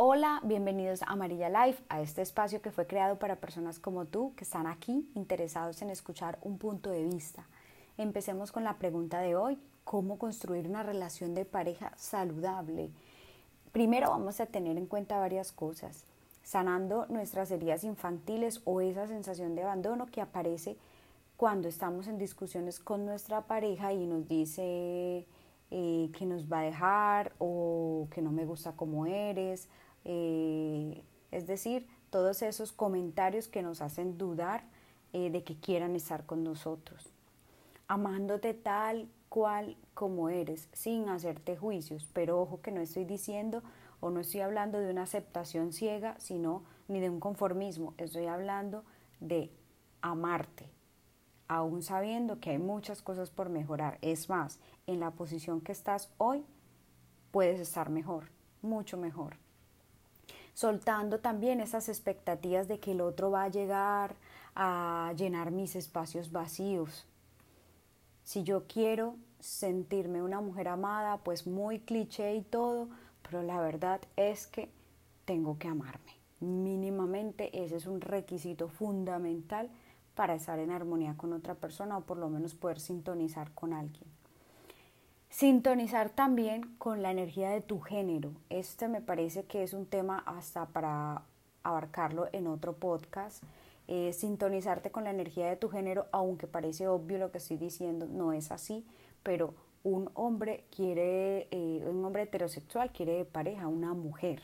Hola, bienvenidos a Amarilla Life, a este espacio que fue creado para personas como tú que están aquí interesados en escuchar un punto de vista. Empecemos con la pregunta de hoy, ¿cómo construir una relación de pareja saludable? Primero vamos a tener en cuenta varias cosas, sanando nuestras heridas infantiles o esa sensación de abandono que aparece cuando estamos en discusiones con nuestra pareja y nos dice eh, que nos va a dejar o que no me gusta como eres. Eh, es decir, todos esos comentarios que nos hacen dudar eh, de que quieran estar con nosotros. Amándote tal cual como eres, sin hacerte juicios, pero ojo que no estoy diciendo o no estoy hablando de una aceptación ciega, sino ni de un conformismo, estoy hablando de amarte, aún sabiendo que hay muchas cosas por mejorar. Es más, en la posición que estás hoy, puedes estar mejor, mucho mejor soltando también esas expectativas de que el otro va a llegar a llenar mis espacios vacíos. Si yo quiero sentirme una mujer amada, pues muy cliché y todo, pero la verdad es que tengo que amarme. Mínimamente ese es un requisito fundamental para estar en armonía con otra persona o por lo menos poder sintonizar con alguien. Sintonizar también con la energía de tu género. Este me parece que es un tema hasta para abarcarlo en otro podcast. Eh, sintonizarte con la energía de tu género, aunque parece obvio lo que estoy diciendo, no es así, pero un hombre quiere, eh, un hombre heterosexual quiere de pareja una mujer,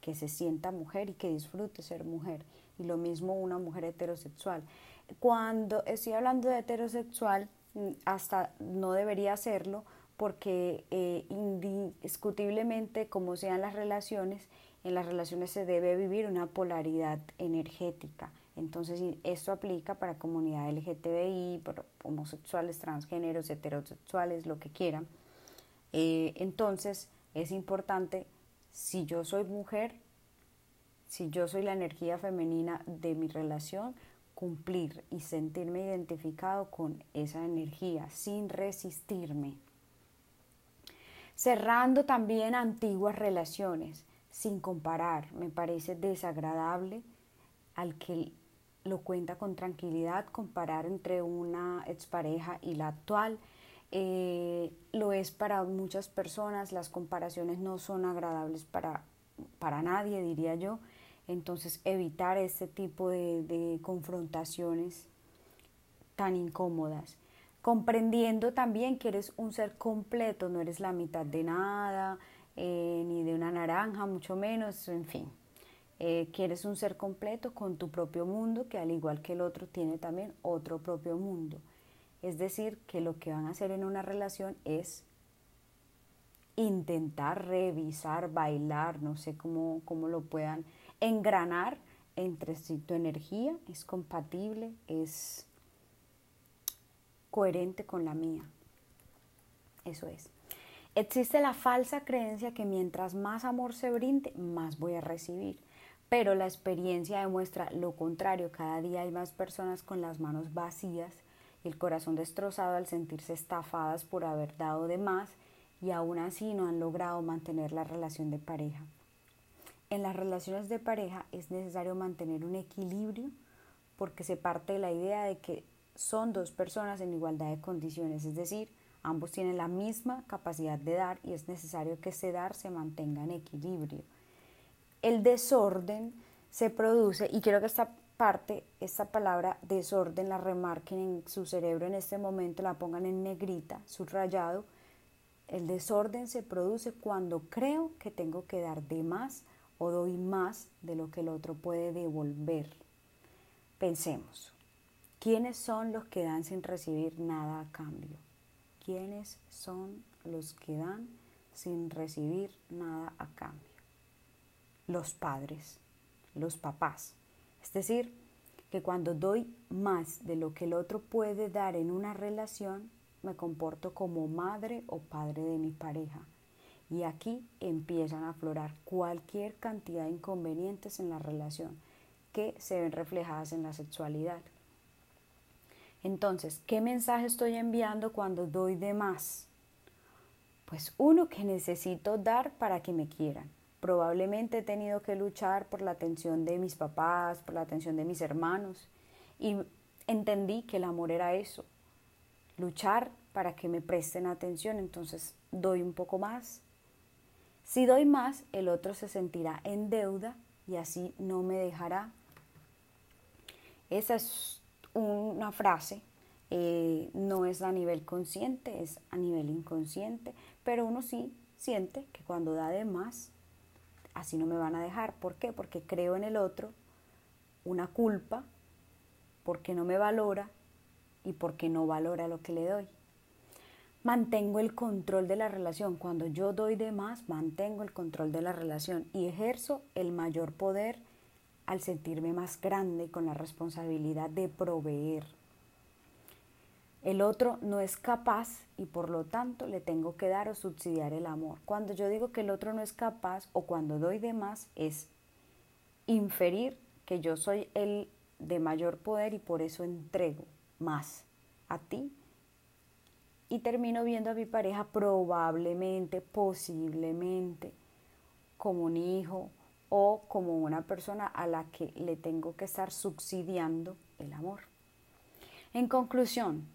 que se sienta mujer y que disfrute ser mujer. Y lo mismo una mujer heterosexual. Cuando estoy hablando de heterosexual, mm, hasta no debería hacerlo, porque eh, indiscutiblemente, como sean las relaciones, en las relaciones se debe vivir una polaridad energética. Entonces, esto aplica para comunidad LGTBI, para homosexuales, transgéneros, heterosexuales, lo que quieran. Eh, entonces, es importante, si yo soy mujer, si yo soy la energía femenina de mi relación, cumplir y sentirme identificado con esa energía sin resistirme cerrando también antiguas relaciones, sin comparar. Me parece desagradable al que lo cuenta con tranquilidad comparar entre una expareja y la actual. Eh, lo es para muchas personas, las comparaciones no son agradables para, para nadie, diría yo. Entonces evitar este tipo de, de confrontaciones tan incómodas comprendiendo también que eres un ser completo, no eres la mitad de nada, eh, ni de una naranja, mucho menos, en fin, eh, que eres un ser completo con tu propio mundo, que al igual que el otro tiene también otro propio mundo. Es decir, que lo que van a hacer en una relación es intentar revisar, bailar, no sé cómo, cómo lo puedan engranar entre si tu energía es compatible, es coherente con la mía. Eso es. Existe la falsa creencia que mientras más amor se brinde, más voy a recibir. Pero la experiencia demuestra lo contrario. Cada día hay más personas con las manos vacías y el corazón destrozado al sentirse estafadas por haber dado de más y aún así no han logrado mantener la relación de pareja. En las relaciones de pareja es necesario mantener un equilibrio porque se parte de la idea de que son dos personas en igualdad de condiciones, es decir, ambos tienen la misma capacidad de dar y es necesario que ese dar se mantenga en equilibrio. El desorden se produce, y quiero que esta parte, esta palabra desorden la remarquen en su cerebro en este momento, la pongan en negrita, subrayado. El desorden se produce cuando creo que tengo que dar de más o doy más de lo que el otro puede devolver. Pensemos, ¿Quiénes son los que dan sin recibir nada a cambio? ¿Quiénes son los que dan sin recibir nada a cambio? Los padres, los papás. Es decir, que cuando doy más de lo que el otro puede dar en una relación, me comporto como madre o padre de mi pareja. Y aquí empiezan a aflorar cualquier cantidad de inconvenientes en la relación que se ven reflejadas en la sexualidad. Entonces, ¿qué mensaje estoy enviando cuando doy de más? Pues uno que necesito dar para que me quieran. Probablemente he tenido que luchar por la atención de mis papás, por la atención de mis hermanos. Y entendí que el amor era eso, luchar para que me presten atención. Entonces doy un poco más. Si doy más, el otro se sentirá en deuda y así no me dejará. Esa es una frase, eh, no es a nivel consciente, es a nivel inconsciente, pero uno sí siente que cuando da de más, así no me van a dejar. ¿Por qué? Porque creo en el otro una culpa, porque no me valora y porque no valora lo que le doy. Mantengo el control de la relación. Cuando yo doy de más, mantengo el control de la relación y ejerzo el mayor poder al sentirme más grande con la responsabilidad de proveer. El otro no es capaz y por lo tanto le tengo que dar o subsidiar el amor. Cuando yo digo que el otro no es capaz o cuando doy de más es inferir que yo soy el de mayor poder y por eso entrego más a ti. Y termino viendo a mi pareja probablemente, posiblemente, como un hijo o como una persona a la que le tengo que estar subsidiando el amor. En conclusión,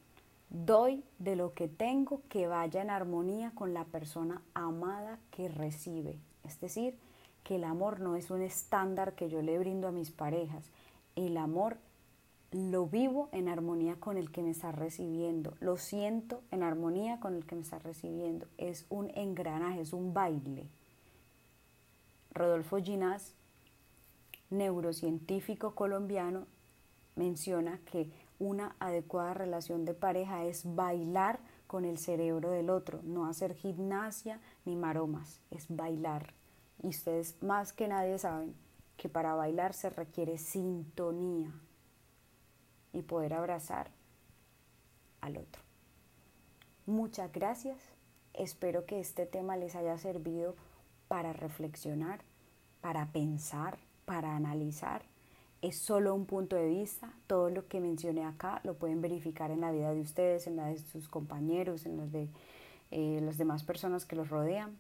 Doy de lo que tengo que vaya en armonía con la persona amada que recibe. Es decir, que el amor no es un estándar que yo le brindo a mis parejas. El amor lo vivo en armonía con el que me está recibiendo. Lo siento en armonía con el que me está recibiendo. Es un engranaje, es un baile. Rodolfo Ginás, neurocientífico colombiano, menciona que una adecuada relación de pareja es bailar con el cerebro del otro, no hacer gimnasia ni maromas, es bailar. Y ustedes más que nadie saben que para bailar se requiere sintonía y poder abrazar al otro. Muchas gracias. Espero que este tema les haya servido para reflexionar, para pensar, para analizar es solo un punto de vista. Todo lo que mencioné acá lo pueden verificar en la vida de ustedes, en la de sus compañeros, en los de eh, las demás personas que los rodean.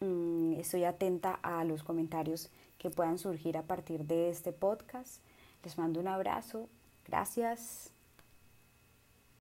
Mm, estoy atenta a los comentarios que puedan surgir a partir de este podcast. Les mando un abrazo. Gracias.